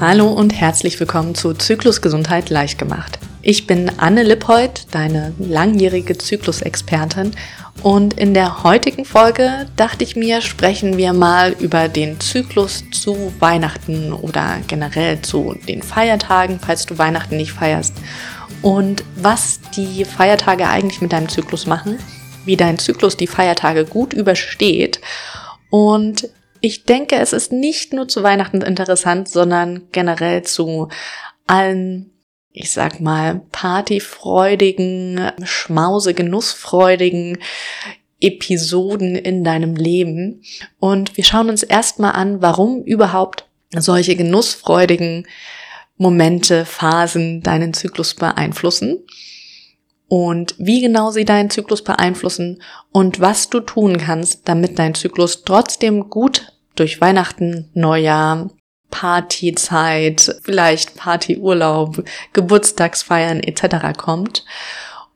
Hallo und herzlich willkommen zu Zyklusgesundheit leicht gemacht. Ich bin Anne Lippold, deine langjährige Zyklusexpertin. Und in der heutigen Folge dachte ich mir, sprechen wir mal über den Zyklus zu Weihnachten oder generell zu den Feiertagen, falls du Weihnachten nicht feierst. Und was die Feiertage eigentlich mit deinem Zyklus machen, wie dein Zyklus die Feiertage gut übersteht. Und ich denke, es ist nicht nur zu Weihnachten interessant, sondern generell zu allen, ich sag mal, partyfreudigen, schmause, genussfreudigen Episoden in deinem Leben. Und wir schauen uns erstmal an, warum überhaupt solche genussfreudigen Momente, Phasen deinen Zyklus beeinflussen und wie genau sie deinen Zyklus beeinflussen und was du tun kannst, damit dein Zyklus trotzdem gut durch Weihnachten, Neujahr, Partyzeit, vielleicht Partyurlaub, Geburtstagsfeiern etc. kommt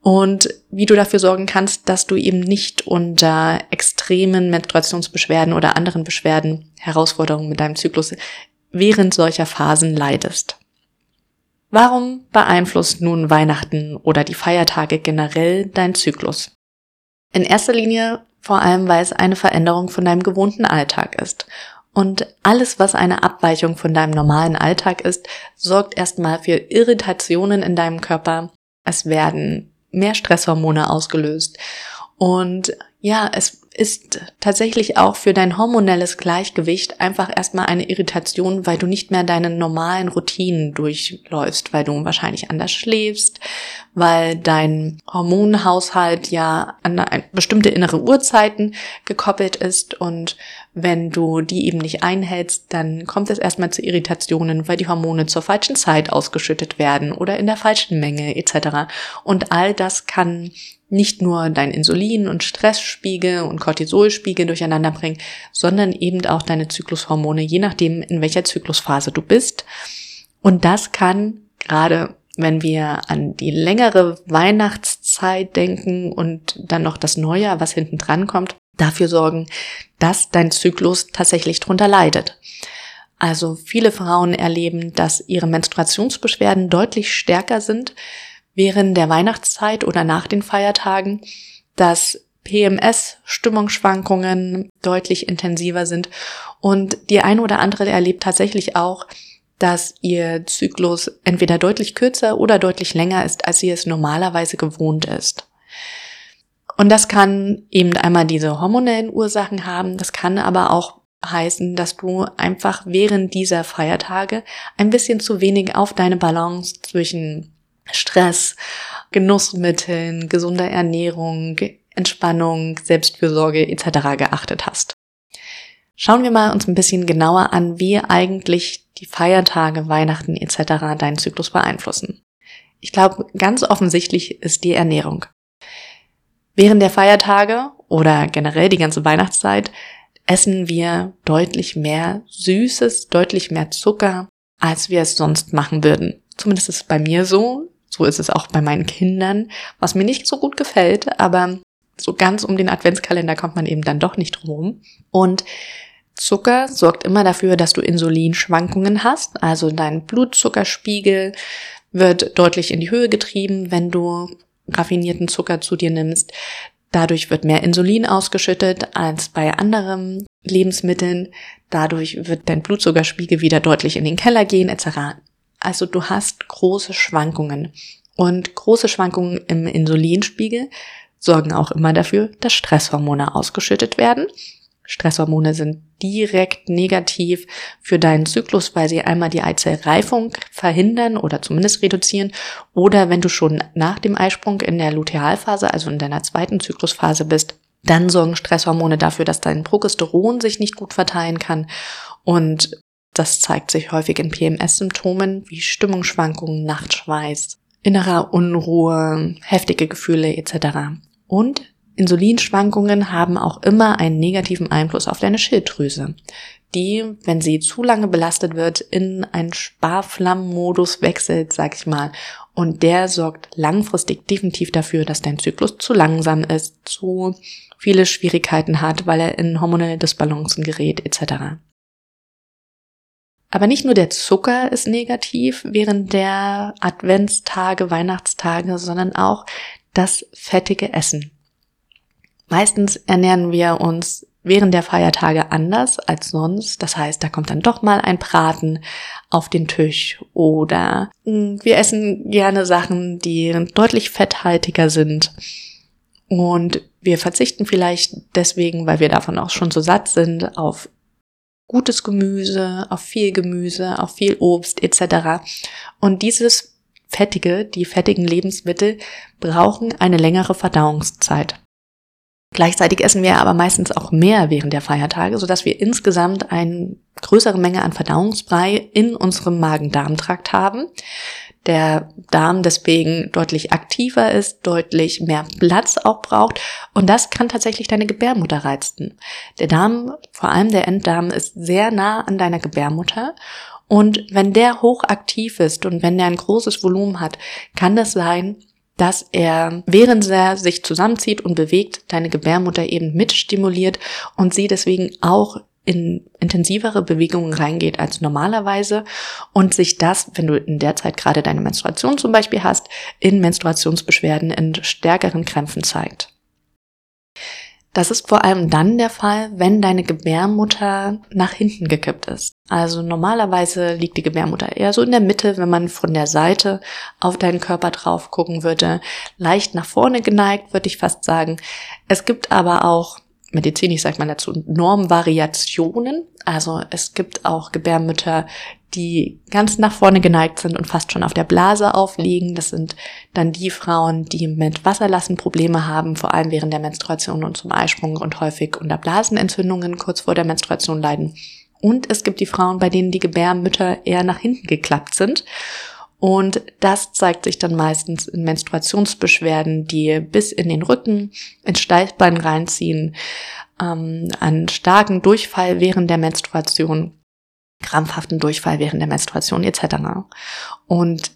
und wie du dafür sorgen kannst, dass du eben nicht unter extremen Menstruationsbeschwerden oder anderen Beschwerden, Herausforderungen mit deinem Zyklus während solcher Phasen leidest. Warum beeinflusst nun Weihnachten oder die Feiertage generell dein Zyklus? In erster Linie vor allem, weil es eine Veränderung von deinem gewohnten Alltag ist. Und alles, was eine Abweichung von deinem normalen Alltag ist, sorgt erstmal für Irritationen in deinem Körper. Es werden mehr Stresshormone ausgelöst. Und ja, es ist tatsächlich auch für dein hormonelles Gleichgewicht einfach erstmal eine Irritation, weil du nicht mehr deine normalen Routinen durchläufst, weil du wahrscheinlich anders schläfst, weil dein Hormonhaushalt ja an bestimmte innere Uhrzeiten gekoppelt ist und wenn du die eben nicht einhältst, dann kommt es erstmal zu Irritationen, weil die Hormone zur falschen Zeit ausgeschüttet werden oder in der falschen Menge etc. Und all das kann nicht nur dein Insulin und Stressspiegel und Cortisolspiegel durcheinander bringen, sondern eben auch deine Zyklushormone, je nachdem, in welcher Zyklusphase du bist. Und das kann gerade wenn wir an die längere Weihnachtszeit denken und dann noch das Neujahr, was hinten dran kommt, dafür sorgen, dass dein Zyklus tatsächlich drunter leidet. Also viele Frauen erleben, dass ihre Menstruationsbeschwerden deutlich stärker sind, während der Weihnachtszeit oder nach den Feiertagen, dass PMS, Stimmungsschwankungen deutlich intensiver sind und die eine oder andere erlebt tatsächlich auch, dass ihr Zyklus entweder deutlich kürzer oder deutlich länger ist, als sie es normalerweise gewohnt ist. Und das kann eben einmal diese hormonellen Ursachen haben, das kann aber auch heißen, dass du einfach während dieser Feiertage ein bisschen zu wenig auf deine Balance zwischen Stress, Genussmitteln, gesunder Ernährung, Entspannung, Selbstfürsorge etc. geachtet hast. Schauen wir mal uns ein bisschen genauer an, wie eigentlich die Feiertage, Weihnachten etc. deinen Zyklus beeinflussen. Ich glaube, ganz offensichtlich ist die Ernährung. Während der Feiertage oder generell die ganze Weihnachtszeit essen wir deutlich mehr Süßes, deutlich mehr Zucker, als wir es sonst machen würden. Zumindest ist es bei mir so. So ist es auch bei meinen Kindern, was mir nicht so gut gefällt, aber so ganz um den Adventskalender kommt man eben dann doch nicht drum. Und Zucker sorgt immer dafür, dass du Insulinschwankungen hast, also dein Blutzuckerspiegel wird deutlich in die Höhe getrieben, wenn du raffinierten Zucker zu dir nimmst. Dadurch wird mehr Insulin ausgeschüttet als bei anderen Lebensmitteln. Dadurch wird dein Blutzuckerspiegel wieder deutlich in den Keller gehen etc. Also du hast große Schwankungen. Und große Schwankungen im Insulinspiegel sorgen auch immer dafür, dass Stresshormone ausgeschüttet werden. Stresshormone sind direkt negativ für deinen Zyklus, weil sie einmal die Eizellreifung verhindern oder zumindest reduzieren. Oder wenn du schon nach dem Eisprung in der Lutealphase, also in deiner zweiten Zyklusphase bist, dann sorgen Stresshormone dafür, dass dein Progesteron sich nicht gut verteilen kann und das zeigt sich häufig in PMS-Symptomen wie Stimmungsschwankungen, Nachtschweiß, innerer Unruhe, heftige Gefühle etc. Und Insulinschwankungen haben auch immer einen negativen Einfluss auf deine Schilddrüse, die, wenn sie zu lange belastet wird, in einen Sparflammenmodus wechselt, sag ich mal. Und der sorgt langfristig definitiv dafür, dass dein Zyklus zu langsam ist, zu viele Schwierigkeiten hat, weil er in hormonelle Disbalancen gerät etc. Aber nicht nur der Zucker ist negativ während der Adventstage, Weihnachtstage, sondern auch das fettige Essen. Meistens ernähren wir uns während der Feiertage anders als sonst. Das heißt, da kommt dann doch mal ein Braten auf den Tisch oder hm, wir essen gerne Sachen, die deutlich fetthaltiger sind. Und wir verzichten vielleicht deswegen, weil wir davon auch schon so satt sind, auf gutes Gemüse, auf viel Gemüse, auf viel Obst etc. Und dieses fettige, die fettigen Lebensmittel brauchen eine längere Verdauungszeit. Gleichzeitig essen wir aber meistens auch mehr während der Feiertage, sodass wir insgesamt eine größere Menge an Verdauungsbrei in unserem Magen-Darm-Trakt haben. Der Darm deswegen deutlich aktiver ist, deutlich mehr Platz auch braucht und das kann tatsächlich deine Gebärmutter reizen. Der Darm, vor allem der Enddarm, ist sehr nah an deiner Gebärmutter und wenn der hochaktiv ist und wenn der ein großes Volumen hat, kann das sein, dass er, während er sich zusammenzieht und bewegt, deine Gebärmutter eben mitstimuliert und sie deswegen auch in intensivere Bewegungen reingeht als normalerweise und sich das, wenn du in der Zeit gerade deine Menstruation zum Beispiel hast, in Menstruationsbeschwerden, in stärkeren Krämpfen zeigt. Das ist vor allem dann der Fall, wenn deine Gebärmutter nach hinten gekippt ist. Also normalerweise liegt die Gebärmutter eher so in der Mitte, wenn man von der Seite auf deinen Körper drauf gucken würde. Leicht nach vorne geneigt, würde ich fast sagen. Es gibt aber auch medizinisch sagt man dazu Normvariationen. Also es gibt auch Gebärmütter, die ganz nach vorne geneigt sind und fast schon auf der Blase aufliegen. Das sind dann die Frauen, die mit Wasserlassen Probleme haben, vor allem während der Menstruation und zum Eisprung und häufig unter Blasenentzündungen kurz vor der Menstruation leiden. Und es gibt die Frauen, bei denen die Gebärmütter eher nach hinten geklappt sind und das zeigt sich dann meistens in Menstruationsbeschwerden, die bis in den Rücken, ins Steißbein reinziehen, ähm, an starken Durchfall während der Menstruation, krampfhaften Durchfall während der Menstruation etc. Und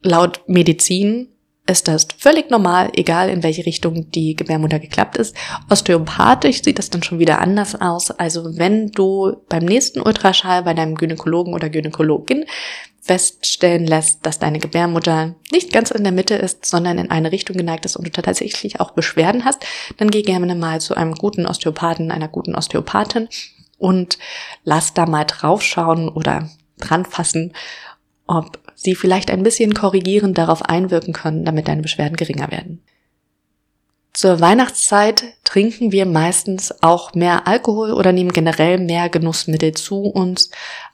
laut Medizin ist das völlig normal, egal in welche Richtung die Gebärmutter geklappt ist. Osteopathisch sieht das dann schon wieder anders aus. Also wenn du beim nächsten Ultraschall bei deinem Gynäkologen oder Gynäkologin feststellen lässt, dass deine Gebärmutter nicht ganz in der Mitte ist, sondern in eine Richtung geneigt ist und du tatsächlich auch Beschwerden hast, dann geh gerne mal zu einem guten Osteopathen, einer guten Osteopathin und lass da mal draufschauen oder dranfassen, ob sie vielleicht ein bisschen korrigierend darauf einwirken können, damit deine Beschwerden geringer werden. Zur Weihnachtszeit trinken wir meistens auch mehr Alkohol oder nehmen generell mehr Genussmittel zu uns,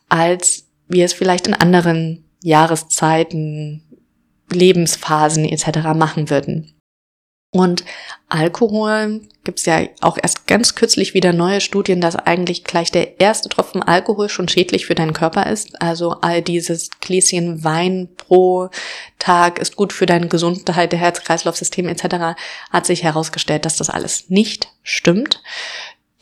als wir es vielleicht in anderen Jahreszeiten, Lebensphasen etc. machen würden. Und Alkohol gibt's ja auch erst ganz kürzlich wieder neue Studien, dass eigentlich gleich der erste Tropfen Alkohol schon schädlich für deinen Körper ist. Also all dieses Gläschen Wein pro Tag ist gut für deine Gesundheit, der Herz-Kreislauf-System etc. hat sich herausgestellt, dass das alles nicht stimmt.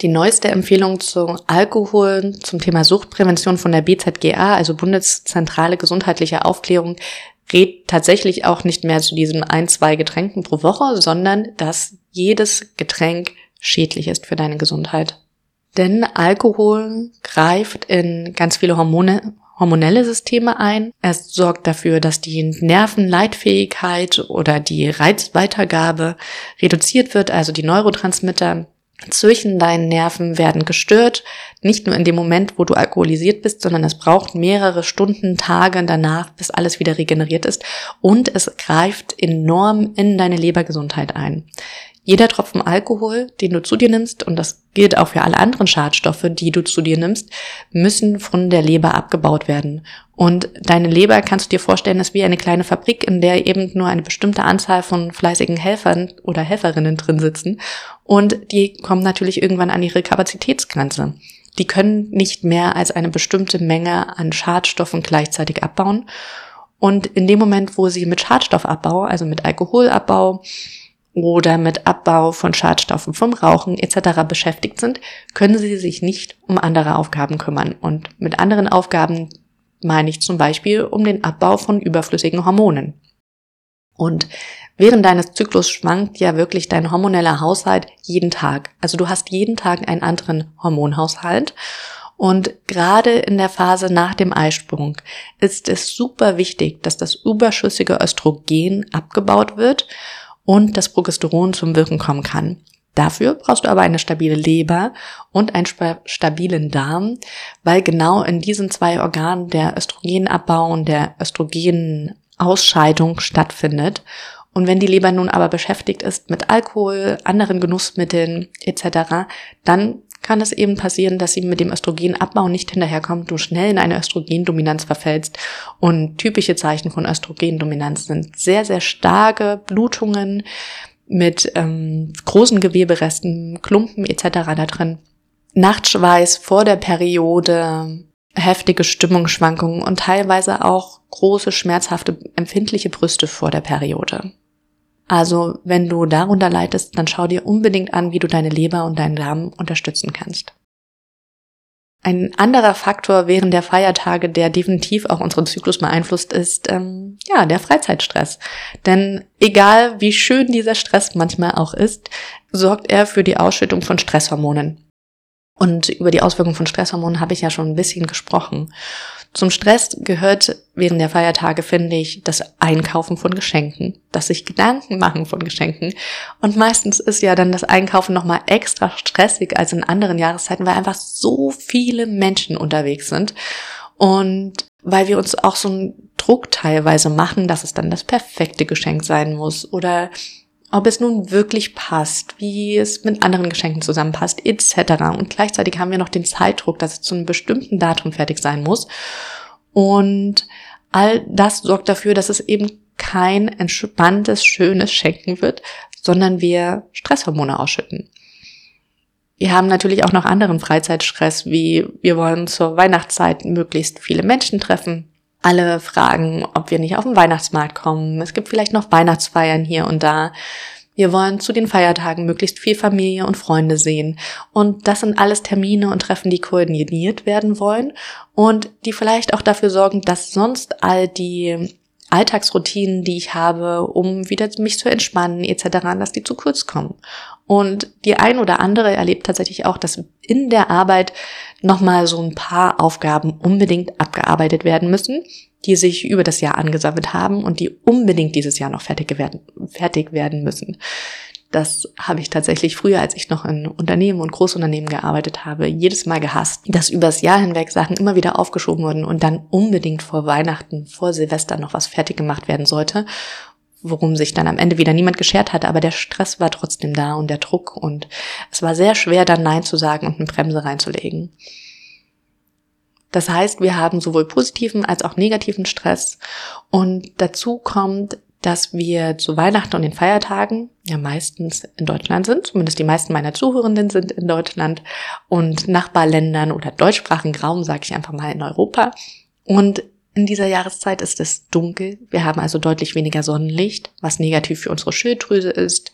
Die neueste Empfehlung zu Alkohol zum Thema Suchtprävention von der BZGA, also Bundeszentrale gesundheitliche Aufklärung, rät tatsächlich auch nicht mehr zu diesen ein, zwei Getränken pro Woche, sondern dass jedes Getränk schädlich ist für deine Gesundheit. Denn Alkohol greift in ganz viele Hormone, hormonelle Systeme ein. Es sorgt dafür, dass die Nervenleitfähigkeit oder die Reizweitergabe reduziert wird, also die Neurotransmitter zwischen deinen Nerven werden gestört, nicht nur in dem Moment, wo du alkoholisiert bist, sondern es braucht mehrere Stunden, Tage danach, bis alles wieder regeneriert ist und es greift enorm in deine Lebergesundheit ein. Jeder Tropfen Alkohol, den du zu dir nimmst, und das gilt auch für alle anderen Schadstoffe, die du zu dir nimmst, müssen von der Leber abgebaut werden. Und deine Leber kannst du dir vorstellen, ist wie eine kleine Fabrik, in der eben nur eine bestimmte Anzahl von fleißigen Helfern oder Helferinnen drin sitzen. Und die kommen natürlich irgendwann an ihre Kapazitätsgrenze. Die können nicht mehr als eine bestimmte Menge an Schadstoffen gleichzeitig abbauen. Und in dem Moment, wo sie mit Schadstoffabbau, also mit Alkoholabbau, oder mit Abbau von Schadstoffen vom Rauchen etc. beschäftigt sind, können sie sich nicht um andere Aufgaben kümmern. Und mit anderen Aufgaben meine ich zum Beispiel um den Abbau von überflüssigen Hormonen. Und während deines Zyklus schwankt ja wirklich dein hormoneller Haushalt jeden Tag. Also du hast jeden Tag einen anderen Hormonhaushalt. Und gerade in der Phase nach dem Eisprung ist es super wichtig, dass das überschüssige Östrogen abgebaut wird und das Progesteron zum Wirken kommen kann. Dafür brauchst du aber eine stabile Leber und einen stabilen Darm, weil genau in diesen zwei Organen der Östrogenabbau und der Östrogenausscheidung stattfindet. Und wenn die Leber nun aber beschäftigt ist mit Alkohol, anderen Genussmitteln etc., dann kann es eben passieren, dass sie mit dem Östrogenabbau nicht hinterherkommt, du schnell in eine Östrogendominanz verfällst. Und typische Zeichen von Östrogendominanz sind sehr, sehr starke Blutungen, mit ähm, großen Geweberesten, Klumpen etc. da drin. Nachtschweiß vor der Periode, heftige Stimmungsschwankungen und teilweise auch große, schmerzhafte, empfindliche Brüste vor der Periode. Also, wenn du darunter leidest, dann schau dir unbedingt an, wie du deine Leber und deinen Darm unterstützen kannst. Ein anderer Faktor während der Feiertage, der definitiv auch unseren Zyklus beeinflusst, ist ähm, ja der Freizeitstress. Denn egal wie schön dieser Stress manchmal auch ist, sorgt er für die Ausschüttung von Stresshormonen. Und über die Auswirkungen von Stresshormonen habe ich ja schon ein bisschen gesprochen. Zum Stress gehört während der Feiertage, finde ich, das Einkaufen von Geschenken, das sich Gedanken machen von Geschenken. Und meistens ist ja dann das Einkaufen nochmal extra stressig als in anderen Jahreszeiten, weil einfach so viele Menschen unterwegs sind. Und weil wir uns auch so einen Druck teilweise machen, dass es dann das perfekte Geschenk sein muss oder ob es nun wirklich passt, wie es mit anderen Geschenken zusammenpasst, etc. Und gleichzeitig haben wir noch den Zeitdruck, dass es zu einem bestimmten Datum fertig sein muss. Und all das sorgt dafür, dass es eben kein entspanntes, schönes Schenken wird, sondern wir Stresshormone ausschütten. Wir haben natürlich auch noch anderen Freizeitstress, wie wir wollen zur Weihnachtszeit möglichst viele Menschen treffen. Alle fragen, ob wir nicht auf den Weihnachtsmarkt kommen. Es gibt vielleicht noch Weihnachtsfeiern hier und da. Wir wollen zu den Feiertagen möglichst viel Familie und Freunde sehen. Und das sind alles Termine und Treffen, die koordiniert werden wollen und die vielleicht auch dafür sorgen, dass sonst all die Alltagsroutinen, die ich habe, um wieder mich zu entspannen etc., dass die zu kurz kommen. Und die ein oder andere erlebt tatsächlich auch, dass in der Arbeit nochmal so ein paar Aufgaben unbedingt abgearbeitet werden müssen, die sich über das Jahr angesammelt haben und die unbedingt dieses Jahr noch fertig werden, fertig werden müssen. Das habe ich tatsächlich früher, als ich noch in Unternehmen und Großunternehmen gearbeitet habe, jedes Mal gehasst, dass übers Jahr hinweg Sachen immer wieder aufgeschoben wurden und dann unbedingt vor Weihnachten, vor Silvester noch was fertig gemacht werden sollte, worum sich dann am Ende wieder niemand geschert hatte, aber der Stress war trotzdem da und der Druck und es war sehr schwer, dann Nein zu sagen und eine Bremse reinzulegen. Das heißt, wir haben sowohl positiven als auch negativen Stress und dazu kommt, dass wir zu Weihnachten und den Feiertagen ja meistens in Deutschland sind, zumindest die meisten meiner Zuhörenden sind in Deutschland und Nachbarländern oder deutschsprachigen Raum, sage ich einfach mal in Europa. Und in dieser Jahreszeit ist es dunkel. Wir haben also deutlich weniger Sonnenlicht, was negativ für unsere Schilddrüse ist.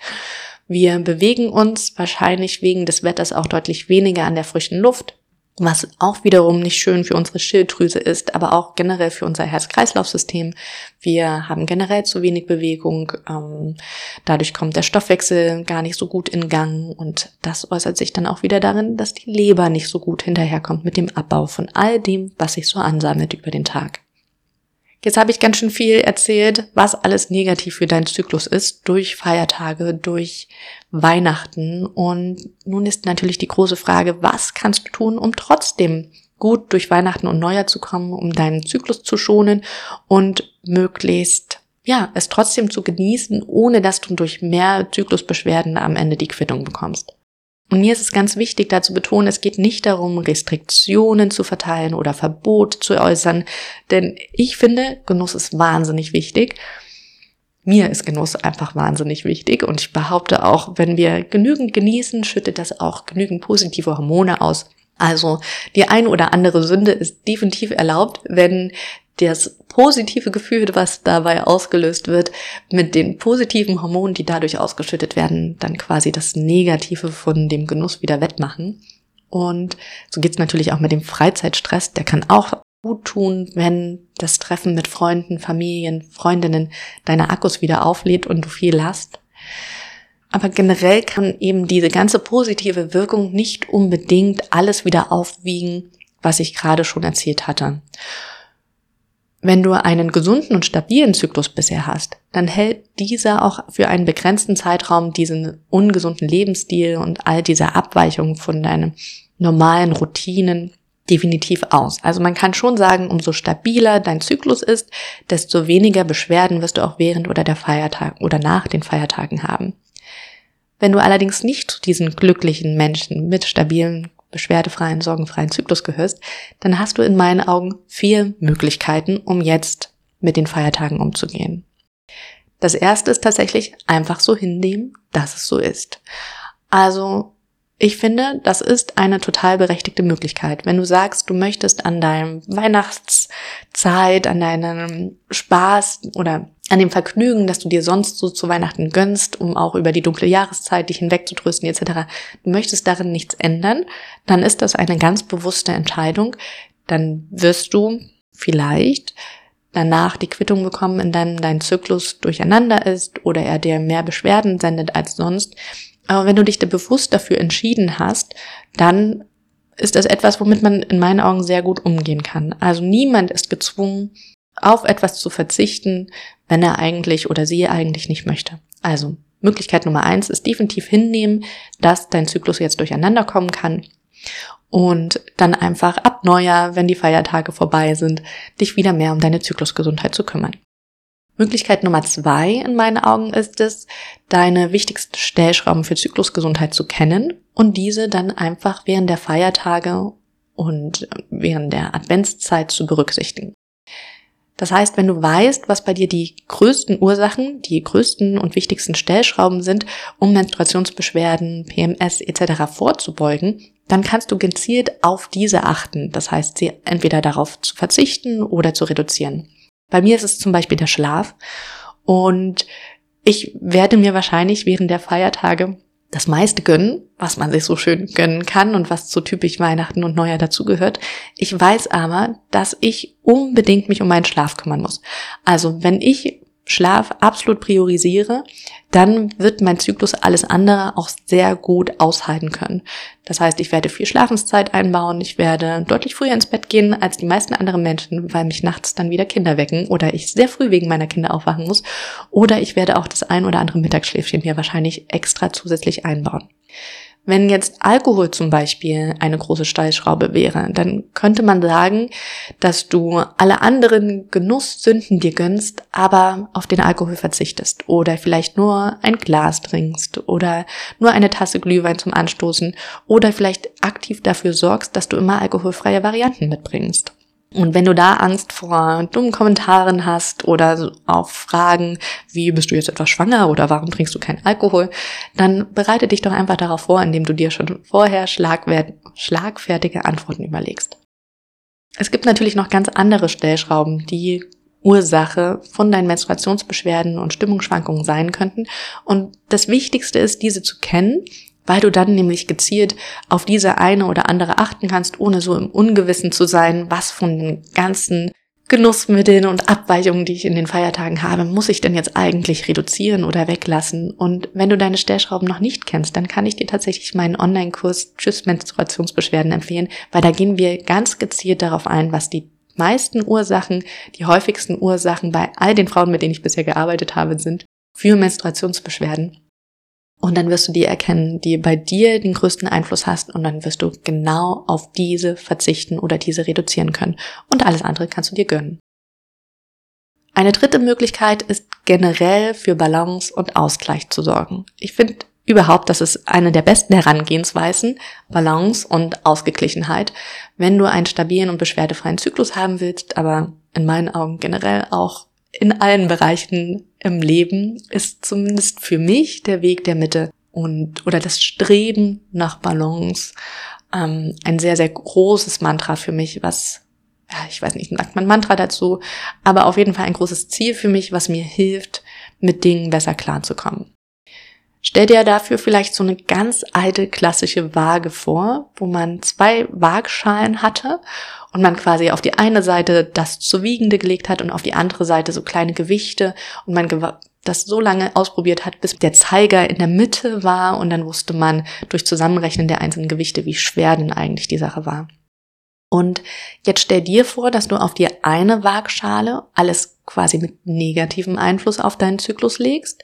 Wir bewegen uns wahrscheinlich wegen des Wetters auch deutlich weniger an der frischen Luft, was auch wiederum nicht schön für unsere Schilddrüse ist, aber auch generell für unser Herz-Kreislauf-System. Wir haben generell zu wenig Bewegung, ähm, dadurch kommt der Stoffwechsel gar nicht so gut in Gang und das äußert sich dann auch wieder darin, dass die Leber nicht so gut hinterherkommt mit dem Abbau von all dem, was sich so ansammelt über den Tag. Jetzt habe ich ganz schön viel erzählt, was alles negativ für deinen Zyklus ist, durch Feiertage, durch Weihnachten. Und nun ist natürlich die große Frage, was kannst du tun, um trotzdem gut durch Weihnachten und Neujahr zu kommen, um deinen Zyklus zu schonen und möglichst ja, es trotzdem zu genießen, ohne dass du durch mehr Zyklusbeschwerden am Ende die Quittung bekommst. Und mir ist es ganz wichtig, da zu betonen, es geht nicht darum, Restriktionen zu verteilen oder Verbot zu äußern, denn ich finde, Genuss ist wahnsinnig wichtig. Mir ist Genuss einfach wahnsinnig wichtig und ich behaupte auch, wenn wir genügend genießen, schüttet das auch genügend positive Hormone aus. Also die ein oder andere Sünde ist definitiv erlaubt, wenn das positive Gefühl, was dabei ausgelöst wird, mit den positiven Hormonen, die dadurch ausgeschüttet werden, dann quasi das Negative von dem Genuss wieder wettmachen. Und so geht's natürlich auch mit dem Freizeitstress. Der kann auch gut tun, wenn das Treffen mit Freunden, Familien, Freundinnen deine Akkus wieder auflädt und du viel hast. Aber generell kann eben diese ganze positive Wirkung nicht unbedingt alles wieder aufwiegen, was ich gerade schon erzählt hatte. Wenn du einen gesunden und stabilen Zyklus bisher hast, dann hält dieser auch für einen begrenzten Zeitraum diesen ungesunden Lebensstil und all diese Abweichungen von deinen normalen Routinen definitiv aus. Also man kann schon sagen, umso stabiler dein Zyklus ist, desto weniger Beschwerden wirst du auch während oder der Feiertag oder nach den Feiertagen haben. Wenn du allerdings nicht zu diesen glücklichen Menschen mit stabilen beschwerdefreien, sorgenfreien Zyklus gehörst, dann hast du in meinen Augen vier Möglichkeiten, um jetzt mit den Feiertagen umzugehen. Das erste ist tatsächlich einfach so hinnehmen, dass es so ist. Also ich finde, das ist eine total berechtigte Möglichkeit. Wenn du sagst, du möchtest an deinem Weihnachtszeit, an deinem Spaß oder an dem Vergnügen, das du dir sonst so zu Weihnachten gönnst, um auch über die dunkle Jahreszeit dich hinwegzutrösten etc., du möchtest darin nichts ändern, dann ist das eine ganz bewusste Entscheidung. Dann wirst du vielleicht danach die Quittung bekommen, in dem dein Zyklus durcheinander ist oder er dir mehr Beschwerden sendet als sonst. Aber wenn du dich bewusst dafür entschieden hast, dann ist das etwas, womit man in meinen Augen sehr gut umgehen kann. Also niemand ist gezwungen, auf etwas zu verzichten, wenn er eigentlich oder sie eigentlich nicht möchte. Also Möglichkeit Nummer eins ist definitiv hinnehmen, dass dein Zyklus jetzt durcheinander kommen kann und dann einfach ab Neujahr, wenn die Feiertage vorbei sind, dich wieder mehr um deine Zyklusgesundheit zu kümmern. Möglichkeit Nummer zwei in meinen Augen ist es, deine wichtigsten Stellschrauben für Zyklusgesundheit zu kennen und diese dann einfach während der Feiertage und während der Adventszeit zu berücksichtigen. Das heißt, wenn du weißt, was bei dir die größten Ursachen, die größten und wichtigsten Stellschrauben sind, um Menstruationsbeschwerden, PMS etc. vorzubeugen, dann kannst du gezielt auf diese achten. Das heißt, sie entweder darauf zu verzichten oder zu reduzieren. Bei mir ist es zum Beispiel der Schlaf. Und ich werde mir wahrscheinlich während der Feiertage das meiste gönnen, was man sich so schön gönnen kann und was zu typisch Weihnachten und Neujahr dazugehört. Ich weiß aber, dass ich unbedingt mich um meinen Schlaf kümmern muss. Also wenn ich Schlaf absolut priorisiere, dann wird mein Zyklus alles andere auch sehr gut aushalten können. Das heißt, ich werde viel Schlafenszeit einbauen, ich werde deutlich früher ins Bett gehen als die meisten anderen Menschen, weil mich nachts dann wieder Kinder wecken oder ich sehr früh wegen meiner Kinder aufwachen muss. Oder ich werde auch das ein oder andere Mittagsschläfchen mir wahrscheinlich extra zusätzlich einbauen. Wenn jetzt Alkohol zum Beispiel eine große Stellschraube wäre, dann könnte man sagen, dass du alle anderen Genusssünden dir gönnst, aber auf den Alkohol verzichtest oder vielleicht nur ein Glas trinkst oder nur eine Tasse Glühwein zum Anstoßen oder vielleicht aktiv dafür sorgst, dass du immer alkoholfreie Varianten mitbringst. Und wenn du da Angst vor dummen Kommentaren hast oder auf Fragen, wie bist du jetzt etwas schwanger oder warum trinkst du keinen Alkohol, dann bereite dich doch einfach darauf vor, indem du dir schon vorher schlagfertige Antworten überlegst. Es gibt natürlich noch ganz andere Stellschrauben, die Ursache von deinen Menstruationsbeschwerden und Stimmungsschwankungen sein könnten. Und das Wichtigste ist, diese zu kennen weil du dann nämlich gezielt auf diese eine oder andere achten kannst, ohne so im Ungewissen zu sein, was von den ganzen Genussmitteln und Abweichungen, die ich in den Feiertagen habe, muss ich denn jetzt eigentlich reduzieren oder weglassen? Und wenn du deine Stellschrauben noch nicht kennst, dann kann ich dir tatsächlich meinen Online-Kurs Tschüss Menstruationsbeschwerden empfehlen, weil da gehen wir ganz gezielt darauf ein, was die meisten Ursachen, die häufigsten Ursachen bei all den Frauen, mit denen ich bisher gearbeitet habe, sind für Menstruationsbeschwerden. Und dann wirst du die erkennen, die bei dir den größten Einfluss hast und dann wirst du genau auf diese verzichten oder diese reduzieren können. Und alles andere kannst du dir gönnen. Eine dritte Möglichkeit ist generell für Balance und Ausgleich zu sorgen. Ich finde überhaupt, das ist eine der besten Herangehensweisen, Balance und Ausgeglichenheit, wenn du einen stabilen und beschwerdefreien Zyklus haben willst, aber in meinen Augen generell auch in allen Bereichen im Leben ist zumindest für mich der Weg der Mitte und oder das Streben nach Balance ähm, ein sehr, sehr großes Mantra für mich, was, ja, ich weiß nicht, sagt man Mantra dazu, aber auf jeden Fall ein großes Ziel für mich, was mir hilft, mit Dingen besser klarzukommen. Stell dir dafür vielleicht so eine ganz alte klassische Waage vor, wo man zwei Waagschalen hatte und man quasi auf die eine Seite das zu Wiegende gelegt hat und auf die andere Seite so kleine Gewichte und man das so lange ausprobiert hat, bis der Zeiger in der Mitte war und dann wusste man durch Zusammenrechnen der einzelnen Gewichte, wie schwer denn eigentlich die Sache war. Und jetzt stell dir vor, dass du auf dir eine Waagschale alles quasi mit negativem Einfluss auf deinen Zyklus legst.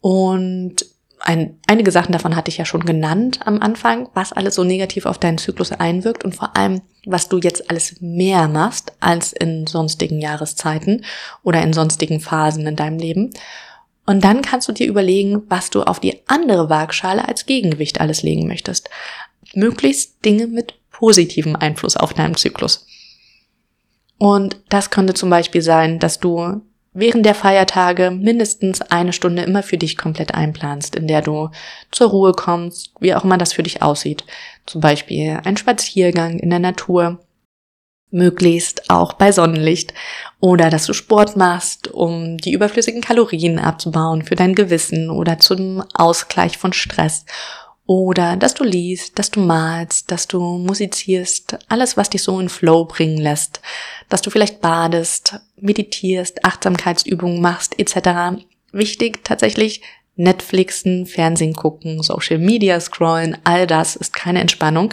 Und ein, einige Sachen davon hatte ich ja schon genannt am Anfang, was alles so negativ auf deinen Zyklus einwirkt und vor allem, was du jetzt alles mehr machst als in sonstigen Jahreszeiten oder in sonstigen Phasen in deinem Leben. Und dann kannst du dir überlegen, was du auf die andere Waagschale als Gegengewicht alles legen möchtest. Möglichst Dinge mit positiven Einfluss auf deinen Zyklus. Und das könnte zum Beispiel sein, dass du während der Feiertage mindestens eine Stunde immer für dich komplett einplanst, in der du zur Ruhe kommst, wie auch immer das für dich aussieht. Zum Beispiel ein Spaziergang in der Natur, möglichst auch bei Sonnenlicht oder dass du Sport machst, um die überflüssigen Kalorien abzubauen für dein Gewissen oder zum Ausgleich von Stress oder dass du liest, dass du malst, dass du musizierst, alles, was dich so in Flow bringen lässt, dass du vielleicht badest, meditierst, Achtsamkeitsübungen machst, etc. Wichtig tatsächlich Netflixen, Fernsehen gucken, Social Media scrollen, all das ist keine Entspannung.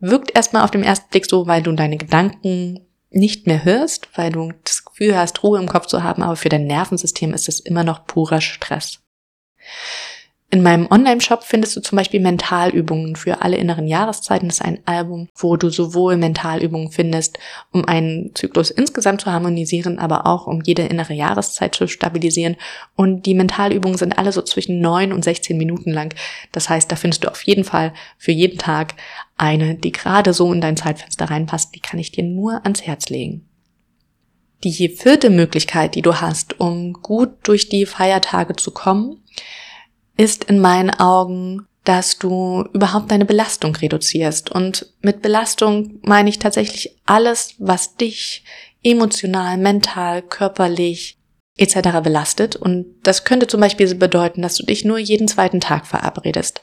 Wirkt erstmal auf den ersten Blick so, weil du deine Gedanken nicht mehr hörst, weil du das Gefühl hast, Ruhe im Kopf zu haben, aber für dein Nervensystem ist es immer noch purer Stress. In meinem Online-Shop findest du zum Beispiel Mentalübungen für alle inneren Jahreszeiten. Das ist ein Album, wo du sowohl Mentalübungen findest, um einen Zyklus insgesamt zu harmonisieren, aber auch um jede innere Jahreszeit zu stabilisieren. Und die Mentalübungen sind alle so zwischen neun und 16 Minuten lang. Das heißt, da findest du auf jeden Fall für jeden Tag eine, die gerade so in dein Zeitfenster reinpasst. Die kann ich dir nur ans Herz legen. Die vierte Möglichkeit, die du hast, um gut durch die Feiertage zu kommen, ist in meinen Augen, dass du überhaupt deine Belastung reduzierst. Und mit Belastung meine ich tatsächlich alles, was dich emotional, mental, körperlich etc. belastet. Und das könnte zum Beispiel bedeuten, dass du dich nur jeden zweiten Tag verabredest.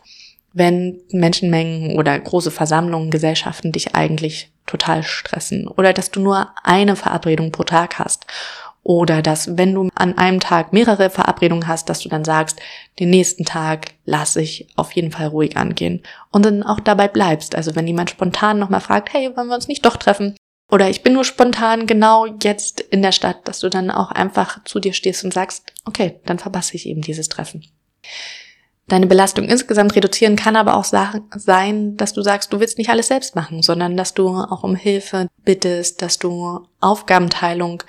Wenn Menschenmengen oder große Versammlungen, Gesellschaften dich eigentlich total stressen. Oder dass du nur eine Verabredung pro Tag hast oder dass, wenn du an einem Tag mehrere Verabredungen hast, dass du dann sagst, den nächsten Tag lasse ich auf jeden Fall ruhig angehen. Und dann auch dabei bleibst. Also wenn jemand spontan nochmal fragt, hey, wollen wir uns nicht doch treffen? Oder ich bin nur spontan genau jetzt in der Stadt, dass du dann auch einfach zu dir stehst und sagst, okay, dann verpasse ich eben dieses Treffen. Deine Belastung insgesamt reduzieren kann aber auch sein, dass du sagst, du willst nicht alles selbst machen, sondern dass du auch um Hilfe bittest, dass du Aufgabenteilung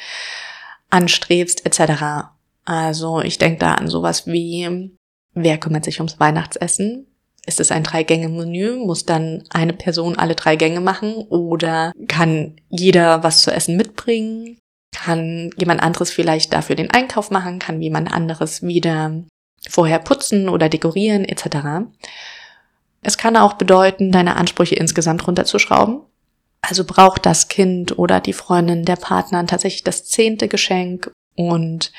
anstrebst, etc. Also ich denke da an sowas wie, wer kümmert sich ums Weihnachtsessen? Ist es ein Drei-Gänge-Menü? Muss dann eine Person alle drei Gänge machen? Oder kann jeder was zu essen mitbringen? Kann jemand anderes vielleicht dafür den Einkauf machen? Kann jemand anderes wieder vorher putzen oder dekorieren etc.? Es kann auch bedeuten, deine Ansprüche insgesamt runterzuschrauben. Also braucht das Kind oder die Freundin, der Partner tatsächlich das zehnte Geschenk und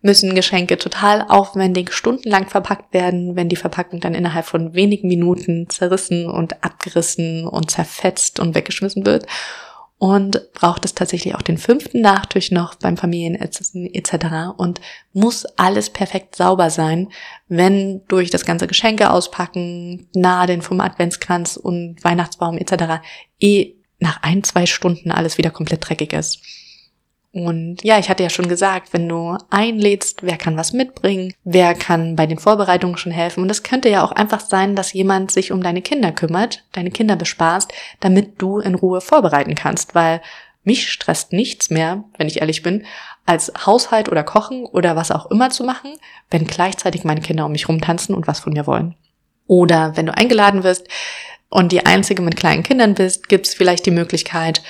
müssen Geschenke total aufwendig stundenlang verpackt werden, wenn die Verpackung dann innerhalb von wenigen Minuten zerrissen und abgerissen und zerfetzt und weggeschmissen wird. Und braucht es tatsächlich auch den fünften Nachtisch noch beim Familienessen etc. Und muss alles perfekt sauber sein, wenn durch das ganze Geschenke auspacken, Nadeln vom Adventskranz und Weihnachtsbaum etc. eh nach ein, zwei Stunden alles wieder komplett dreckig ist. Und ja, ich hatte ja schon gesagt, wenn du einlädst, wer kann was mitbringen, wer kann bei den Vorbereitungen schon helfen. Und es könnte ja auch einfach sein, dass jemand sich um deine Kinder kümmert, deine Kinder bespaßt, damit du in Ruhe vorbereiten kannst, weil mich stresst nichts mehr, wenn ich ehrlich bin, als Haushalt oder Kochen oder was auch immer zu machen, wenn gleichzeitig meine Kinder um mich rumtanzen und was von mir wollen. Oder wenn du eingeladen wirst, und die einzige mit kleinen Kindern bist, gibt es vielleicht die Möglichkeit,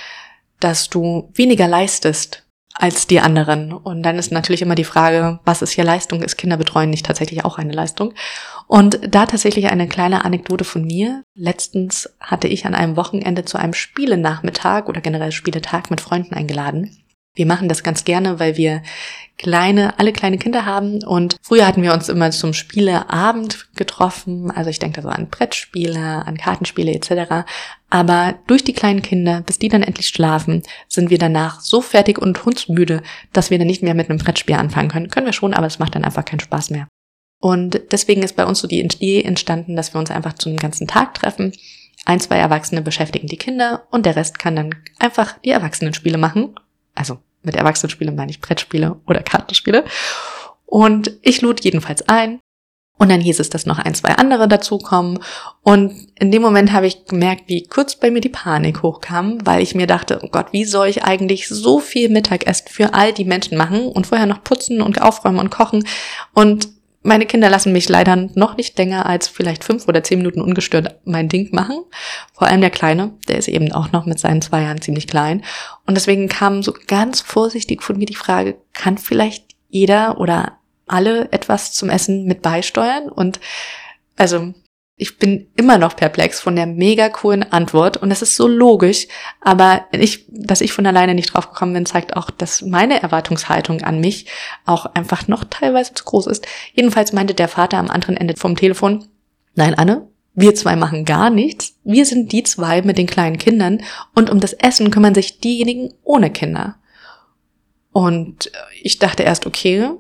dass du weniger leistest als die anderen. Und dann ist natürlich immer die Frage, was ist hier Leistung? Ist Kinderbetreuen nicht tatsächlich auch eine Leistung? Und da tatsächlich eine kleine Anekdote von mir. Letztens hatte ich an einem Wochenende zu einem Spielenachmittag oder generell Spieletag mit Freunden eingeladen. Wir machen das ganz gerne, weil wir kleine, alle kleine Kinder haben und früher hatten wir uns immer zum Spieleabend getroffen. Also ich denke da so an Brettspiele, an Kartenspiele etc. Aber durch die kleinen Kinder, bis die dann endlich schlafen, sind wir danach so fertig und hundsmüde, dass wir dann nicht mehr mit einem Brettspiel anfangen können. Können wir schon, aber es macht dann einfach keinen Spaß mehr. Und deswegen ist bei uns so die Idee entstanden, dass wir uns einfach zu einem ganzen Tag treffen, ein, zwei Erwachsene beschäftigen die Kinder und der Rest kann dann einfach die Erwachsenenspiele machen. Also mit Erwachsenenspiele meine ich Brettspiele oder Kartenspiele. Und ich lud jedenfalls ein. Und dann hieß es, dass noch ein, zwei andere dazukommen. Und in dem Moment habe ich gemerkt, wie kurz bei mir die Panik hochkam, weil ich mir dachte, oh Gott, wie soll ich eigentlich so viel Mittagessen für all die Menschen machen und vorher noch putzen und aufräumen und kochen. Und meine Kinder lassen mich leider noch nicht länger als vielleicht fünf oder zehn Minuten ungestört mein Ding machen. Vor allem der Kleine, der ist eben auch noch mit seinen zwei Jahren ziemlich klein. Und deswegen kam so ganz vorsichtig von mir die Frage, kann vielleicht jeder oder alle etwas zum Essen mit beisteuern. Und also ich bin immer noch perplex von der mega coolen Antwort und das ist so logisch, aber ich, dass ich von alleine nicht drauf gekommen bin, zeigt auch, dass meine Erwartungshaltung an mich auch einfach noch teilweise zu groß ist. Jedenfalls meinte der Vater am anderen Ende vom Telefon, nein, Anne, wir zwei machen gar nichts. Wir sind die zwei mit den kleinen Kindern und um das Essen kümmern sich diejenigen ohne Kinder. Und ich dachte erst, okay,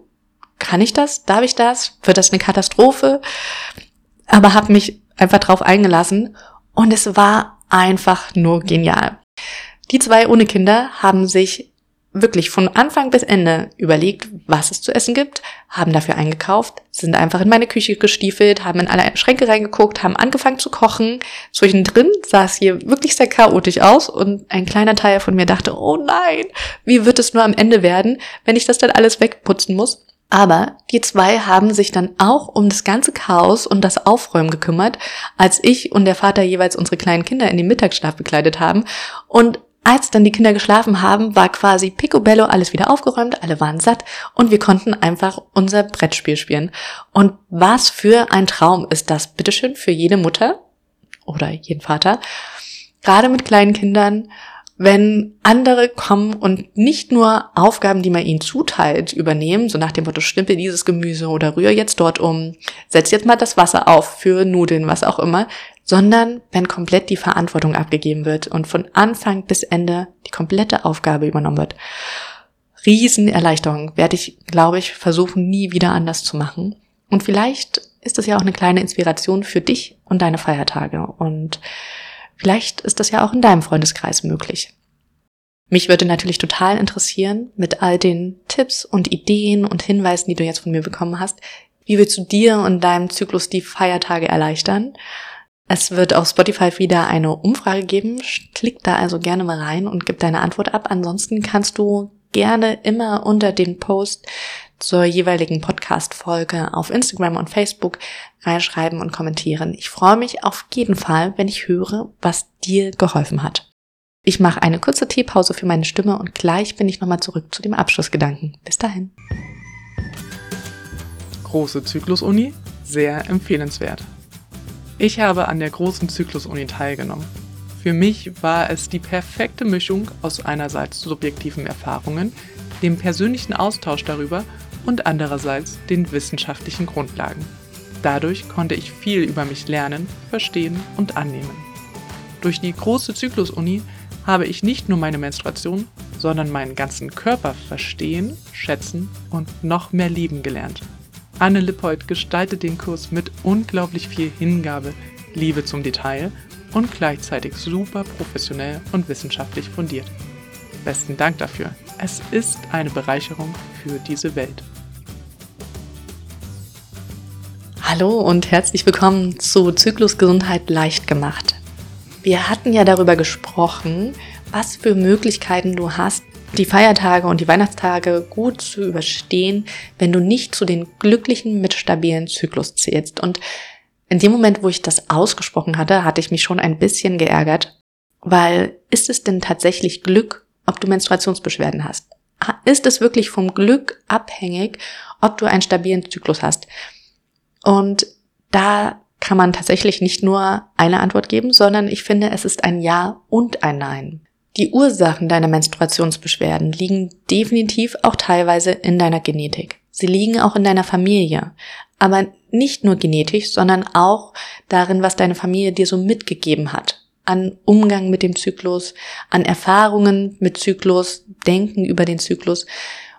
kann ich das? Darf ich das? Wird das eine Katastrophe? Aber habe mich einfach drauf eingelassen und es war einfach nur genial. Die zwei ohne Kinder haben sich wirklich von Anfang bis Ende überlegt, was es zu essen gibt, haben dafür eingekauft, sind einfach in meine Küche gestiefelt, haben in alle Schränke reingeguckt, haben angefangen zu kochen. Zwischendrin sah es hier wirklich sehr chaotisch aus und ein kleiner Teil von mir dachte, oh nein, wie wird es nur am Ende werden, wenn ich das dann alles wegputzen muss? Aber die zwei haben sich dann auch um das ganze Chaos und das Aufräumen gekümmert, als ich und der Vater jeweils unsere kleinen Kinder in den Mittagsschlaf bekleidet haben. Und als dann die Kinder geschlafen haben, war quasi picobello alles wieder aufgeräumt, alle waren satt und wir konnten einfach unser Brettspiel spielen. Und was für ein Traum ist das, bitteschön, für jede Mutter oder jeden Vater, gerade mit kleinen Kindern wenn andere kommen und nicht nur Aufgaben, die man ihnen zuteilt, übernehmen, so nach dem Motto, schnippel dieses Gemüse oder rühr jetzt dort um, setz jetzt mal das Wasser auf für Nudeln, was auch immer, sondern wenn komplett die Verantwortung abgegeben wird und von Anfang bis Ende die komplette Aufgabe übernommen wird. Riesenerleichterung werde ich, glaube ich, versuchen, nie wieder anders zu machen. Und vielleicht ist das ja auch eine kleine Inspiration für dich und deine Feiertage und Vielleicht ist das ja auch in deinem Freundeskreis möglich. Mich würde natürlich total interessieren, mit all den Tipps und Ideen und Hinweisen, die du jetzt von mir bekommen hast, wie willst du dir und deinem Zyklus die Feiertage erleichtern? Es wird auf Spotify wieder eine Umfrage geben. Klick da also gerne mal rein und gib deine Antwort ab. Ansonsten kannst du gerne immer unter den Post zur jeweiligen Podcast-Folge auf Instagram und Facebook reinschreiben und kommentieren. Ich freue mich auf jeden Fall, wenn ich höre, was dir geholfen hat. Ich mache eine kurze Teepause für meine Stimme und gleich bin ich nochmal zurück zu dem Abschlussgedanken. Bis dahin. Große Zyklus-Uni, sehr empfehlenswert. Ich habe an der großen Zyklus-Uni teilgenommen. Für mich war es die perfekte Mischung aus einerseits subjektiven Erfahrungen, dem persönlichen Austausch darüber und andererseits den wissenschaftlichen Grundlagen. Dadurch konnte ich viel über mich lernen, verstehen und annehmen. Durch die große Zyklus-Uni habe ich nicht nur meine Menstruation, sondern meinen ganzen Körper verstehen, schätzen und noch mehr lieben gelernt. Anne Lippold gestaltet den Kurs mit unglaublich viel Hingabe, Liebe zum Detail und gleichzeitig super professionell und wissenschaftlich fundiert. Besten Dank dafür. Es ist eine Bereicherung für diese Welt. Hallo und herzlich willkommen zu Zyklusgesundheit leicht gemacht. Wir hatten ja darüber gesprochen, was für Möglichkeiten du hast, die Feiertage und die Weihnachtstage gut zu überstehen, wenn du nicht zu den Glücklichen mit stabilen Zyklus zählst. Und in dem Moment, wo ich das ausgesprochen hatte, hatte ich mich schon ein bisschen geärgert, weil ist es denn tatsächlich Glück, ob du Menstruationsbeschwerden hast? Ist es wirklich vom Glück abhängig, ob du einen stabilen Zyklus hast? Und da kann man tatsächlich nicht nur eine Antwort geben, sondern ich finde, es ist ein Ja und ein Nein. Die Ursachen deiner Menstruationsbeschwerden liegen definitiv auch teilweise in deiner Genetik. Sie liegen auch in deiner Familie. Aber nicht nur genetisch, sondern auch darin, was deine Familie dir so mitgegeben hat. An Umgang mit dem Zyklus, an Erfahrungen mit Zyklus, Denken über den Zyklus.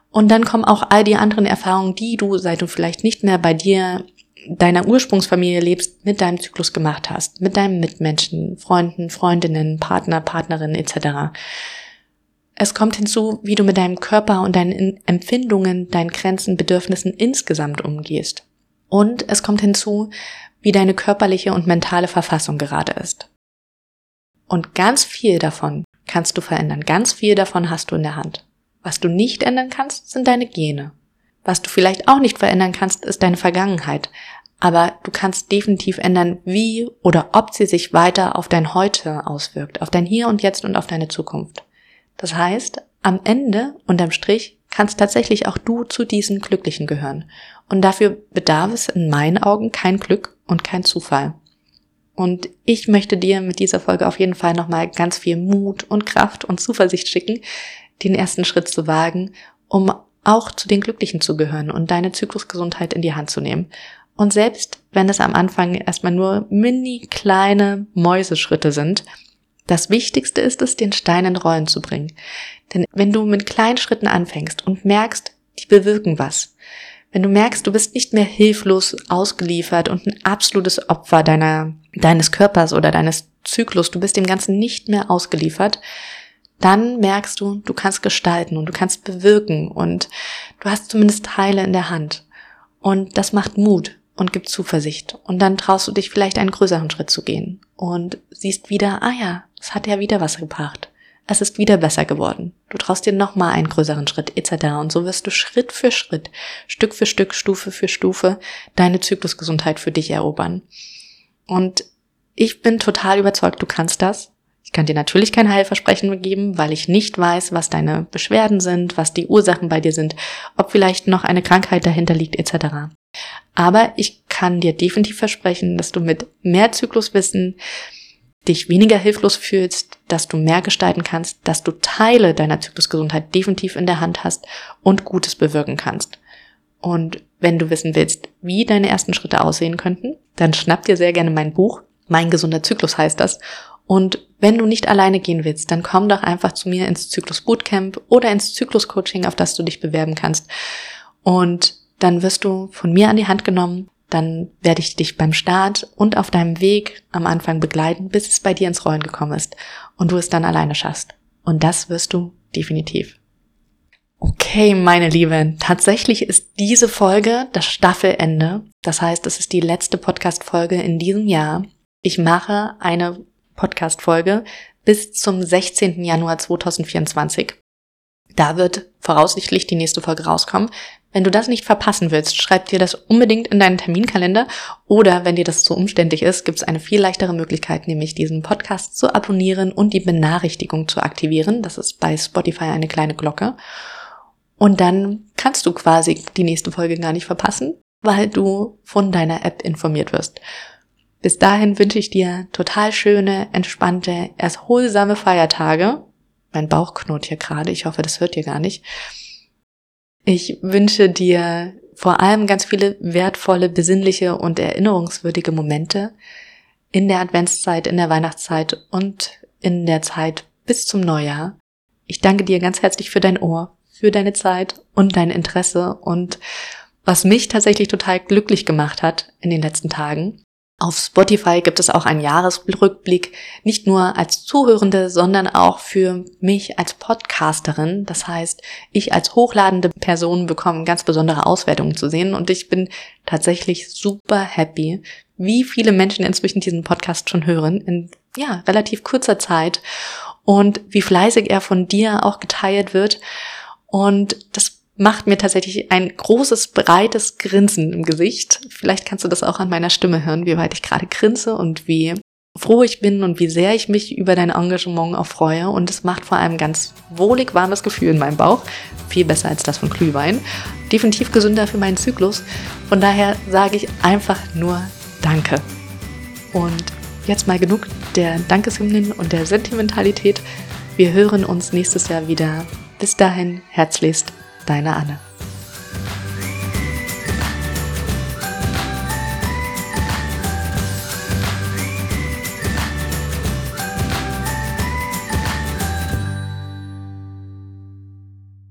Und dann kommen auch all die anderen Erfahrungen, die du, seit du vielleicht nicht mehr bei dir deiner Ursprungsfamilie lebst, mit deinem Zyklus gemacht hast, mit deinen Mitmenschen, Freunden, Freundinnen, Partner, Partnerinnen etc. Es kommt hinzu, wie du mit deinem Körper und deinen Empfindungen, deinen Grenzen, Bedürfnissen insgesamt umgehst. Und es kommt hinzu, wie deine körperliche und mentale Verfassung gerade ist. Und ganz viel davon kannst du verändern. Ganz viel davon hast du in der Hand. Was du nicht ändern kannst, sind deine Gene. Was du vielleicht auch nicht verändern kannst, ist deine Vergangenheit. Aber du kannst definitiv ändern, wie oder ob sie sich weiter auf dein Heute auswirkt, auf dein Hier und Jetzt und auf deine Zukunft. Das heißt, am Ende, unterm Strich, kannst tatsächlich auch du zu diesen Glücklichen gehören. Und dafür bedarf es in meinen Augen kein Glück und kein Zufall. Und ich möchte dir mit dieser Folge auf jeden Fall nochmal ganz viel Mut und Kraft und Zuversicht schicken, den ersten Schritt zu wagen, um auch zu den Glücklichen zu gehören und deine Zyklusgesundheit in die Hand zu nehmen. Und selbst wenn es am Anfang erstmal nur mini kleine Mäuseschritte sind, das Wichtigste ist es, den Stein in Rollen zu bringen. Denn wenn du mit kleinen Schritten anfängst und merkst, die bewirken was, wenn du merkst, du bist nicht mehr hilflos ausgeliefert und ein absolutes Opfer deiner, deines Körpers oder deines Zyklus, du bist dem Ganzen nicht mehr ausgeliefert, dann merkst du, du kannst gestalten und du kannst bewirken und du hast zumindest Teile in der Hand. Und das macht Mut und gibt Zuversicht. Und dann traust du dich vielleicht einen größeren Schritt zu gehen und siehst wieder, ah ja, es hat ja wieder was gebracht. Es ist wieder besser geworden. Du traust dir nochmal einen größeren Schritt etc. Und so wirst du Schritt für Schritt, Stück für Stück, Stufe für Stufe deine Zyklusgesundheit für dich erobern. Und ich bin total überzeugt, du kannst das. Ich kann dir natürlich kein Heilversprechen geben, weil ich nicht weiß, was deine Beschwerden sind, was die Ursachen bei dir sind, ob vielleicht noch eine Krankheit dahinter liegt etc. Aber ich kann dir definitiv versprechen, dass du mit mehr Zykluswissen dich weniger hilflos fühlst, dass du mehr gestalten kannst, dass du Teile deiner Zyklusgesundheit definitiv in der Hand hast und Gutes bewirken kannst. Und wenn du wissen willst, wie deine ersten Schritte aussehen könnten, dann schnapp dir sehr gerne mein Buch. Mein gesunder Zyklus heißt das. Und wenn du nicht alleine gehen willst, dann komm doch einfach zu mir ins Zyklus Bootcamp oder ins Zyklus Coaching, auf das du dich bewerben kannst. Und dann wirst du von mir an die Hand genommen dann werde ich dich beim Start und auf deinem Weg am Anfang begleiten, bis es bei dir ins Rollen gekommen ist und du es dann alleine schaffst. Und das wirst du definitiv. Okay, meine Liebe, tatsächlich ist diese Folge das Staffelende. Das heißt, es ist die letzte Podcast-Folge in diesem Jahr. Ich mache eine Podcast-Folge bis zum 16. Januar 2024. Da wird voraussichtlich die nächste Folge rauskommen. Wenn du das nicht verpassen willst, schreib dir das unbedingt in deinen Terminkalender oder wenn dir das zu umständlich ist, gibt es eine viel leichtere Möglichkeit, nämlich diesen Podcast zu abonnieren und die Benachrichtigung zu aktivieren. Das ist bei Spotify eine kleine Glocke. Und dann kannst du quasi die nächste Folge gar nicht verpassen, weil du von deiner App informiert wirst. Bis dahin wünsche ich dir total schöne, entspannte, erholsame Feiertage. Mein Bauch knurrt hier gerade, ich hoffe, das hört ihr gar nicht. Ich wünsche dir vor allem ganz viele wertvolle, besinnliche und erinnerungswürdige Momente in der Adventszeit, in der Weihnachtszeit und in der Zeit bis zum Neujahr. Ich danke dir ganz herzlich für dein Ohr, für deine Zeit und dein Interesse und was mich tatsächlich total glücklich gemacht hat in den letzten Tagen, auf Spotify gibt es auch einen Jahresrückblick, nicht nur als Zuhörende, sondern auch für mich als Podcasterin. Das heißt, ich als hochladende Person bekomme ganz besondere Auswertungen zu sehen und ich bin tatsächlich super happy, wie viele Menschen inzwischen diesen Podcast schon hören, in ja, relativ kurzer Zeit und wie fleißig er von dir auch geteilt wird. Und das macht mir tatsächlich ein großes, breites Grinsen im Gesicht. Vielleicht kannst du das auch an meiner Stimme hören, wie weit ich gerade grinse und wie froh ich bin und wie sehr ich mich über dein Engagement auch freue. Und es macht vor allem ganz wohlig warmes Gefühl in meinem Bauch. Viel besser als das von Glühwein. Definitiv gesünder für meinen Zyklus. Von daher sage ich einfach nur Danke. Und jetzt mal genug der Dankeshymnen und der Sentimentalität. Wir hören uns nächstes Jahr wieder. Bis dahin, herzlichst deine Anne.